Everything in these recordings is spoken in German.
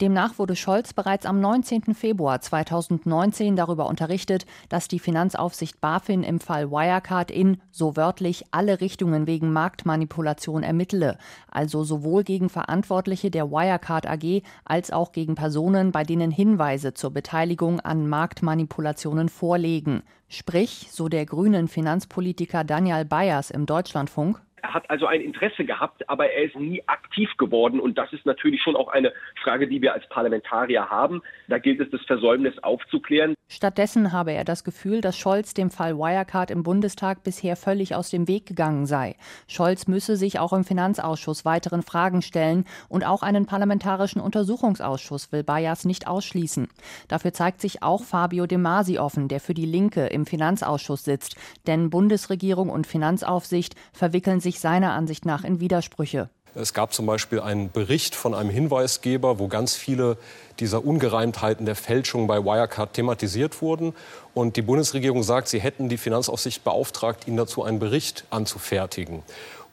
Demnach wurde Scholz bereits am 19. Februar 2019 darüber unterrichtet, dass die Finanzaufsicht BaFin im Fall Wirecard in, so wörtlich, alle Richtungen wegen Marktmanipulation ermittele, also sowohl gegen Verantwortliche der Wirecard AG als auch gegen Personen, bei denen Hinweise zur Beteiligung an Marktmanipulationen vorlegen. Sprich, so der grünen Finanzpolitiker Daniel Bayers im Deutschlandfunk, er hat also ein Interesse gehabt, aber er ist nie aktiv geworden. Und das ist natürlich schon auch eine Frage, die wir als Parlamentarier haben. Da gilt es, das Versäumnis aufzuklären. Stattdessen habe er das Gefühl, dass Scholz dem Fall Wirecard im Bundestag bisher völlig aus dem Weg gegangen sei. Scholz müsse sich auch im Finanzausschuss weiteren Fragen stellen und auch einen parlamentarischen Untersuchungsausschuss will Bayers nicht ausschließen. Dafür zeigt sich auch Fabio De Masi offen, der für die Linke im Finanzausschuss sitzt. Denn Bundesregierung und Finanzaufsicht verwickeln sich seiner Ansicht nach in Widersprüche. Es gab zum Beispiel einen Bericht von einem Hinweisgeber, wo ganz viele dieser Ungereimtheiten der Fälschung bei Wirecard thematisiert wurden. Und die Bundesregierung sagt, sie hätten die Finanzaufsicht beauftragt, ihn dazu einen Bericht anzufertigen.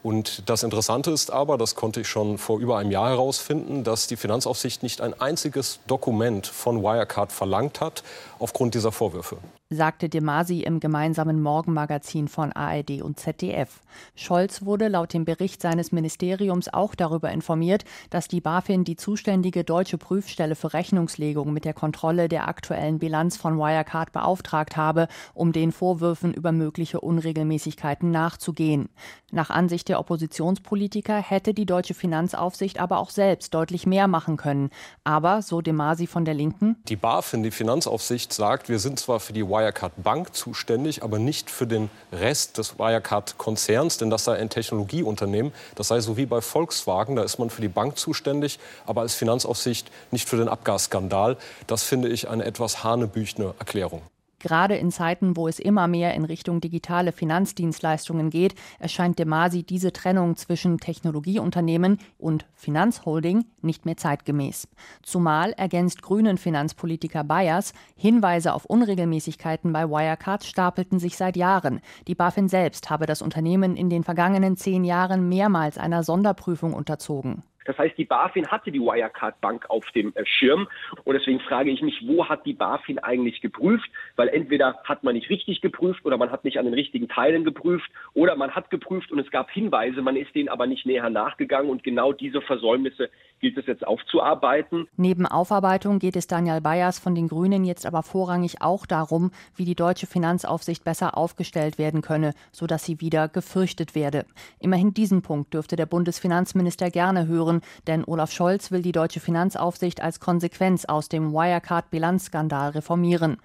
Und das Interessante ist aber, das konnte ich schon vor über einem Jahr herausfinden, dass die Finanzaufsicht nicht ein einziges Dokument von Wirecard verlangt hat aufgrund dieser Vorwürfe sagte De Masi im gemeinsamen Morgenmagazin von ARD und ZDF. Scholz wurde laut dem Bericht seines Ministeriums auch darüber informiert, dass die BaFin die zuständige deutsche Prüfstelle für Rechnungslegung mit der Kontrolle der aktuellen Bilanz von Wirecard beauftragt habe, um den Vorwürfen über mögliche Unregelmäßigkeiten nachzugehen. Nach Ansicht der Oppositionspolitiker hätte die deutsche Finanzaufsicht aber auch selbst deutlich mehr machen können. Aber, so De Masi von der Linken, die BaFin, die Finanzaufsicht, sagt, wir sind zwar für die Wirecard Bank zuständig, aber nicht für den Rest des Wirecard-Konzerns, denn das sei ein Technologieunternehmen. Das sei so wie bei Volkswagen, da ist man für die Bank zuständig, aber als Finanzaufsicht nicht für den Abgasskandal. Das finde ich eine etwas hanebüchene Erklärung. Gerade in Zeiten, wo es immer mehr in Richtung digitale Finanzdienstleistungen geht, erscheint Demasi diese Trennung zwischen Technologieunternehmen und Finanzholding nicht mehr zeitgemäß. Zumal ergänzt grünen Finanzpolitiker Bayers, Hinweise auf Unregelmäßigkeiten bei Wirecard stapelten sich seit Jahren. Die BaFin selbst habe das Unternehmen in den vergangenen zehn Jahren mehrmals einer Sonderprüfung unterzogen. Das heißt, die BaFin hatte die Wirecard Bank auf dem äh, Schirm. Und deswegen frage ich mich, wo hat die BaFin eigentlich geprüft? Weil entweder hat man nicht richtig geprüft oder man hat nicht an den richtigen Teilen geprüft oder man hat geprüft und es gab Hinweise, man ist denen aber nicht näher nachgegangen. Und genau diese Versäumnisse gilt es jetzt aufzuarbeiten. Neben Aufarbeitung geht es Daniel Bayers von den Grünen jetzt aber vorrangig auch darum, wie die deutsche Finanzaufsicht besser aufgestellt werden könne, sodass sie wieder gefürchtet werde. Immerhin diesen Punkt dürfte der Bundesfinanzminister gerne hören Diskussion, denn Olaf Scholz will die deutsche Finanzaufsicht als Konsequenz aus dem Wirecard-Bilanzskandal reformieren.